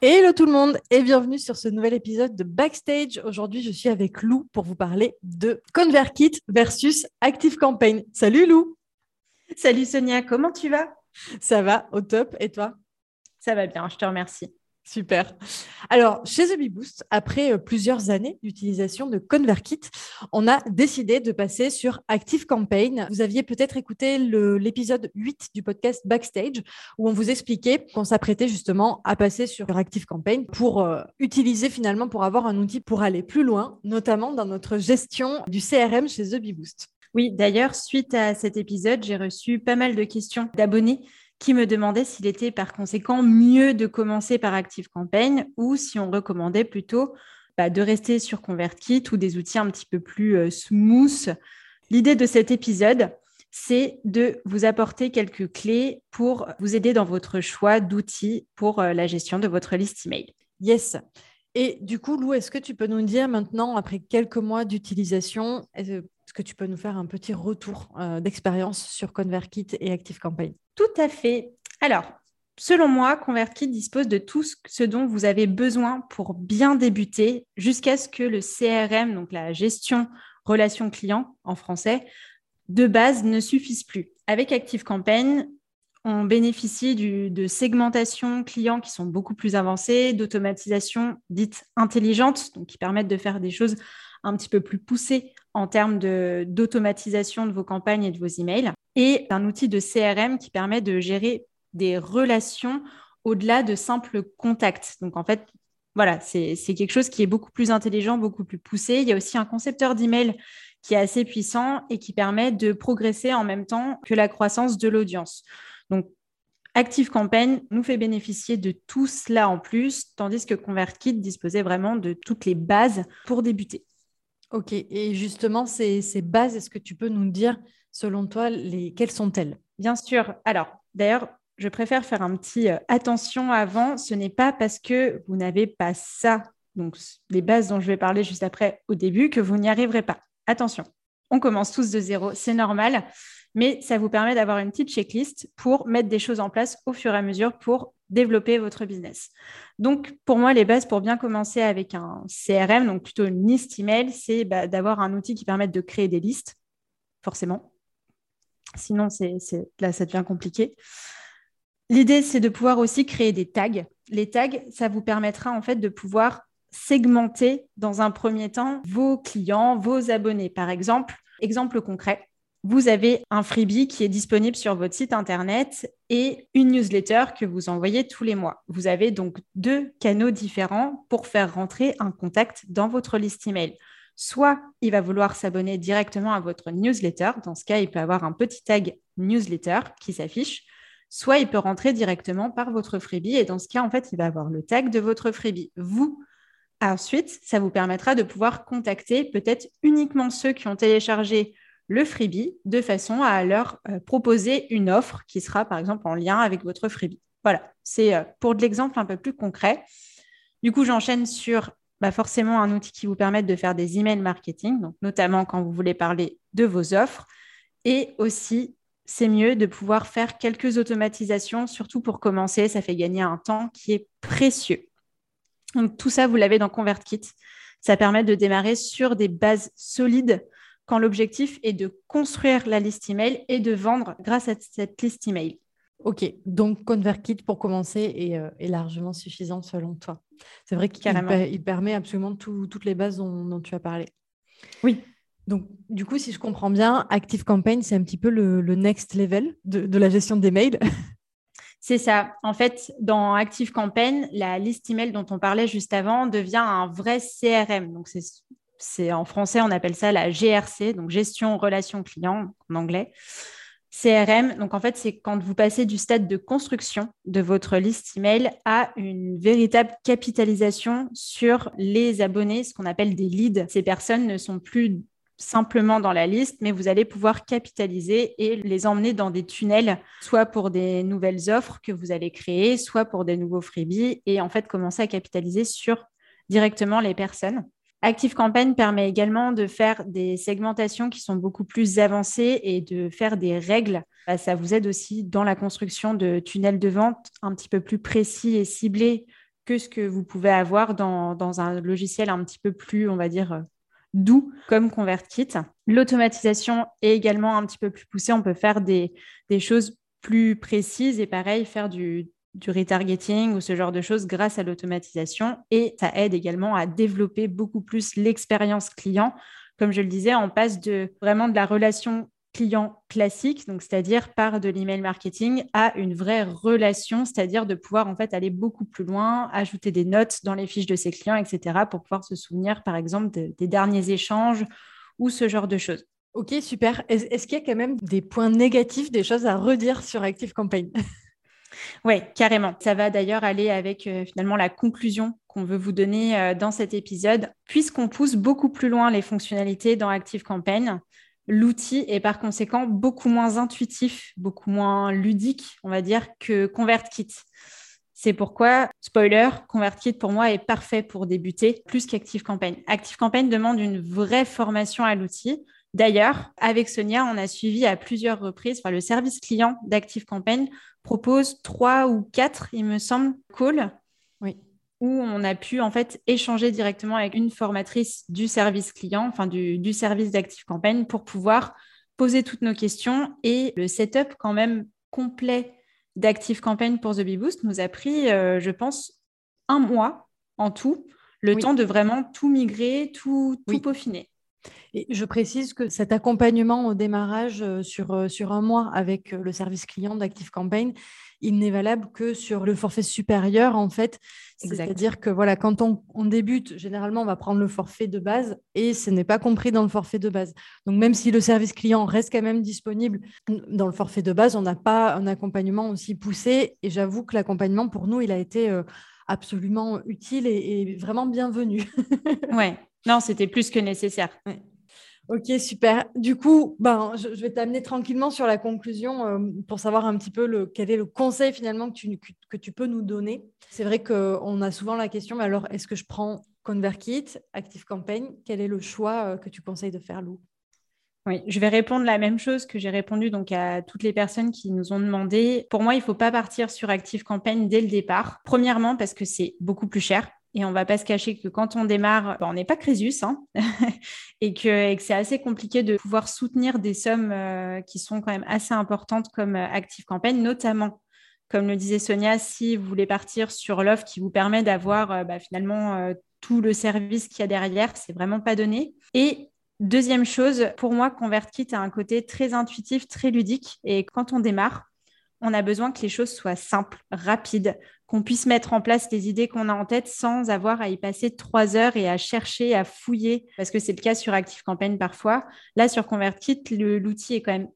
Hello tout le monde et bienvenue sur ce nouvel épisode de Backstage. Aujourd'hui, je suis avec Lou pour vous parler de ConvertKit versus ActiveCampaign. Salut Lou Salut Sonia, comment tu vas? Ça va, au top. Et toi? Ça va bien, je te remercie. Super. Alors, chez The Boost, après euh, plusieurs années d'utilisation de ConvertKit, on a décidé de passer sur ActiveCampaign. Vous aviez peut-être écouté l'épisode 8 du podcast Backstage où on vous expliquait qu'on s'apprêtait justement à passer sur ActiveCampaign pour euh, utiliser finalement pour avoir un outil pour aller plus loin, notamment dans notre gestion du CRM chez The Boost. Oui, d'ailleurs, suite à cet épisode, j'ai reçu pas mal de questions d'abonnés qui me demandait s'il était par conséquent mieux de commencer par ActiveCampaign ou si on recommandait plutôt bah, de rester sur ConvertKit ou des outils un petit peu plus euh, smooth. L'idée de cet épisode, c'est de vous apporter quelques clés pour vous aider dans votre choix d'outils pour euh, la gestion de votre liste email. Yes. Et du coup, Lou, est-ce que tu peux nous dire maintenant, après quelques mois d'utilisation, est-ce que tu peux nous faire un petit retour euh, d'expérience sur ConvertKit et ActiveCampaign Tout à fait. Alors, selon moi, ConvertKit dispose de tout ce dont vous avez besoin pour bien débuter jusqu'à ce que le CRM, donc la gestion relation client en français, de base ne suffise plus. Avec ActiveCampaign, on bénéficie de segmentation clients qui sont beaucoup plus avancées, d'automatisation dite intelligente, donc qui permettent de faire des choses un petit peu plus poussées en termes d'automatisation de, vos campagnes et de vos emails, et un outil de CRM qui permet de gérer des relations au-delà de simples contacts. Donc en fait, voilà, c'est quelque chose qui est beaucoup plus intelligent, beaucoup plus poussé. Il y a aussi un concepteur d'email qui est assez puissant et qui permet de progresser en même temps que la croissance de l'audience. Donc, Active Campaign nous fait bénéficier de tout cela en plus, tandis que ConvertKit disposait vraiment de toutes les bases pour débuter. Ok, et justement, ces, bases, est-ce que tu peux nous dire, selon toi, les... quelles sont-elles? Bien sûr. Alors, d'ailleurs, je préfère faire un petit euh, attention avant. Ce n'est pas parce que vous n'avez pas ça, donc les bases dont je vais parler juste après au début, que vous n'y arriverez pas. Attention, on commence tous de zéro, c'est normal, mais ça vous permet d'avoir une petite checklist pour mettre des choses en place au fur et à mesure pour développer votre business. Donc, pour moi, les bases pour bien commencer avec un CRM, donc plutôt une liste email, c'est bah, d'avoir un outil qui permette de créer des listes, forcément. Sinon, c'est, là, ça devient compliqué. L'idée, c'est de pouvoir aussi créer des tags. Les tags, ça vous permettra en fait de pouvoir segmenter dans un premier temps vos clients, vos abonnés. Par exemple, exemple concret, vous avez un freebie qui est disponible sur votre site internet et une newsletter que vous envoyez tous les mois. Vous avez donc deux canaux différents pour faire rentrer un contact dans votre liste email. Soit il va vouloir s'abonner directement à votre newsletter. Dans ce cas, il peut avoir un petit tag newsletter qui s'affiche. Soit il peut rentrer directement par votre freebie. Et dans ce cas, en fait, il va avoir le tag de votre freebie. Vous, ensuite, ça vous permettra de pouvoir contacter peut-être uniquement ceux qui ont téléchargé le freebie de façon à leur euh, proposer une offre qui sera par exemple en lien avec votre freebie. Voilà, c'est euh, pour de l'exemple un peu plus concret. Du coup, j'enchaîne sur bah, forcément un outil qui vous permet de faire des emails marketing, notamment quand vous voulez parler de vos offres. Et aussi, c'est mieux de pouvoir faire quelques automatisations, surtout pour commencer. Ça fait gagner un temps qui est précieux. Donc, tout ça, vous l'avez dans ConvertKit. Ça permet de démarrer sur des bases solides quand l'objectif est de construire la liste email et de vendre grâce à cette liste email. Ok, donc ConvertKit pour commencer est, euh, largement suffisant selon toi. C'est vrai qu'il il permet absolument toutes les bases dont, tu as parlé. Oui. Donc, du coup, si je comprends bien, Active Campaign, c'est un petit peu le, next level de, la gestion des mails. C'est ça. En fait, dans Active Campaign, la liste email dont on parlait juste avant devient un vrai CRM. Donc, c'est en français, on appelle ça la GRC, donc gestion relation client en anglais. CRM, donc en fait, c'est quand vous passez du stade de construction de votre liste email à une véritable capitalisation sur les abonnés, ce qu'on appelle des leads. Ces personnes ne sont plus simplement dans la liste, mais vous allez pouvoir capitaliser et les emmener dans des tunnels, soit pour des nouvelles offres que vous allez créer, soit pour des nouveaux freebies, et en fait commencer à capitaliser sur directement les personnes. Active Campaign permet également de faire des segmentations qui sont beaucoup plus avancées et de faire des règles. Bah, ça vous aide aussi dans la construction de tunnels de vente un petit peu plus précis et ciblés que ce que vous pouvez avoir dans, dans un logiciel un petit peu plus, on va dire, doux comme ConvertKit. L'automatisation est également un petit peu plus poussée. On peut faire des, choses plus précises et pareil, faire du, du retargeting ou ce genre de choses grâce à l'automatisation. Et ça aide également à développer beaucoup plus l'expérience client. Comme je le disais, on passe de vraiment de la relation client classique, donc c'est-à-dire par de l'email marketing, à une vraie relation, c'est-à-dire de pouvoir en fait aller beaucoup plus loin, ajouter des notes dans les fiches de ses clients, etc., pour pouvoir se souvenir, par exemple, des derniers échanges ou ce genre de choses. Ok, super. Est-ce qu'il y a quand même des points négatifs, des choses à redire sur Active Campaign? Oui, carrément. Ça va d'ailleurs aller avec euh, finalement la conclusion qu'on veut vous donner euh, dans cet épisode. Puisqu'on pousse beaucoup plus loin les fonctionnalités dans Active Campaign, l'outil est par conséquent beaucoup moins intuitif, beaucoup moins ludique, on va dire, que ConvertKit. C'est pourquoi, spoiler, ConvertKit pour moi est parfait pour débuter plus qu'ActiveCampaign. ActiveCampaign demande une vraie formation à l'outil. D'ailleurs, avec Sonia, on a suivi à plusieurs reprises, enfin, le service client d'ActiveCampaign propose trois ou quatre, il me semble, calls où on a pu en fait échanger directement avec une formatrice du service client, enfin du, service d'Active Campaign pour pouvoir poser toutes nos questions. Et le setup quand même complet d'Active Campaign pour The Bee Boost nous a pris, euh, je pense, un mois en tout, le temps de vraiment tout migrer, tout, tout peaufiner. Et je précise que cet accompagnement au démarrage euh, sur, euh, sur un mois avec le service client d'Active Campaign, il n'est valable que sur le forfait supérieur, en fait. C'est-à-dire que voilà, quand on, débute, généralement, on va prendre le forfait de base et ce n'est pas compris dans le forfait de base. Donc, même si le service client reste quand même disponible dans le forfait de base, on n'a pas un accompagnement aussi poussé. Et j'avoue que l'accompagnement, pour nous, il a été euh, absolument utile et, vraiment bienvenu. ouais, non, c'était plus que nécessaire. Ok, super. Du coup, ben, je, vais t'amener tranquillement sur la conclusion euh, pour savoir un petit peu le, quel est le conseil finalement que tu, que, tu peux nous donner. C'est vrai qu'on a souvent la question, mais alors est-ce que je prends ConvertKit, ActiveCampaign Quel est le choix euh, que tu conseilles de faire, Lou? Oui, je vais répondre la même chose que j'ai répondu donc à toutes les personnes qui nous ont demandé. Pour moi, il ne faut pas partir sur ActiveCampaign dès le départ. Premièrement, parce que c'est beaucoup plus cher. Et on ne va pas se cacher que quand on démarre, bah, on n'est pas Crésus hein, et que, c'est assez compliqué de pouvoir soutenir des sommes euh, qui sont quand même assez importantes comme euh, Active Campaign, notamment, comme le disait Sonia, si vous voulez partir sur l'offre qui vous permet d'avoir euh, bah, finalement tout le service qu'il y a derrière, c'est vraiment pas donné. Et deuxième chose, pour moi, ConvertKit a un côté très intuitif, très ludique. Et quand on démarre, on a besoin que les choses soient simples, rapides, qu'on puisse mettre en place les idées qu'on a en tête sans avoir à y passer trois heures et à chercher, à fouiller, parce que c'est le cas sur ActiveCampaign parfois. Là, sur ConvertKit, l'outil est quand même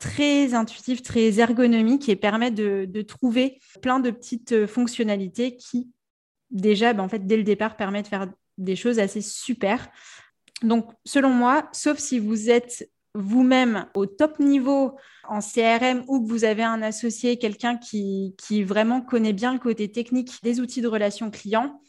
très intuitif, très ergonomique et permet de, trouver plein de petites euh, fonctionnalités qui, déjà, ben, en fait, dès le départ, permettent de faire des choses assez super. Donc, selon moi, sauf si vous êtes vous-même au top niveau en CRM ou que vous avez un associé, quelqu'un qui, vraiment connaît bien le côté technique des outils de relation client,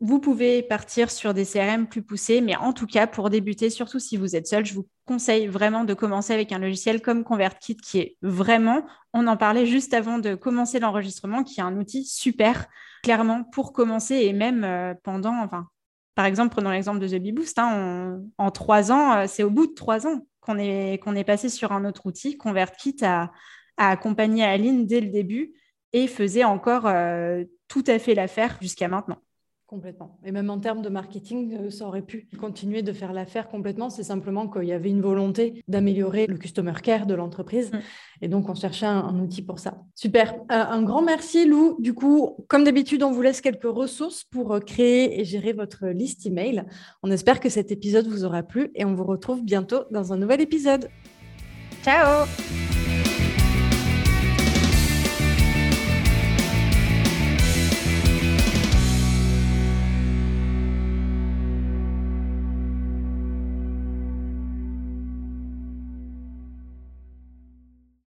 vous pouvez partir sur des CRM plus poussés, mais en tout cas, pour débuter, surtout si vous êtes seul, je vous conseille vraiment de commencer avec un logiciel comme ConvertKit qui est vraiment, on en parlait juste avant de commencer l'enregistrement, qui est un outil super, clairement, pour commencer et même euh, pendant, enfin, par exemple, prenons l'exemple de The Bee Boost, hein, en trois ans, euh, c'est au bout de trois ans qu'on est, passé sur un autre outil. ConvertKit a, a accompagné Aline dès le début et faisait encore euh, tout à fait l'affaire jusqu'à maintenant. Complètement. Et même en termes de marketing, euh, ça aurait pu continuer de faire l'affaire complètement. C'est simplement qu'il y avait une volonté d'améliorer le customer care de l'entreprise. Mm. Et donc, on cherchait un, outil pour ça. Super. Euh, un grand merci, Lou. Du coup, comme d'habitude, on vous laisse quelques ressources pour euh, créer et gérer votre liste email. On espère que cet épisode vous aura plu et on vous retrouve bientôt dans un nouvel épisode. Ciao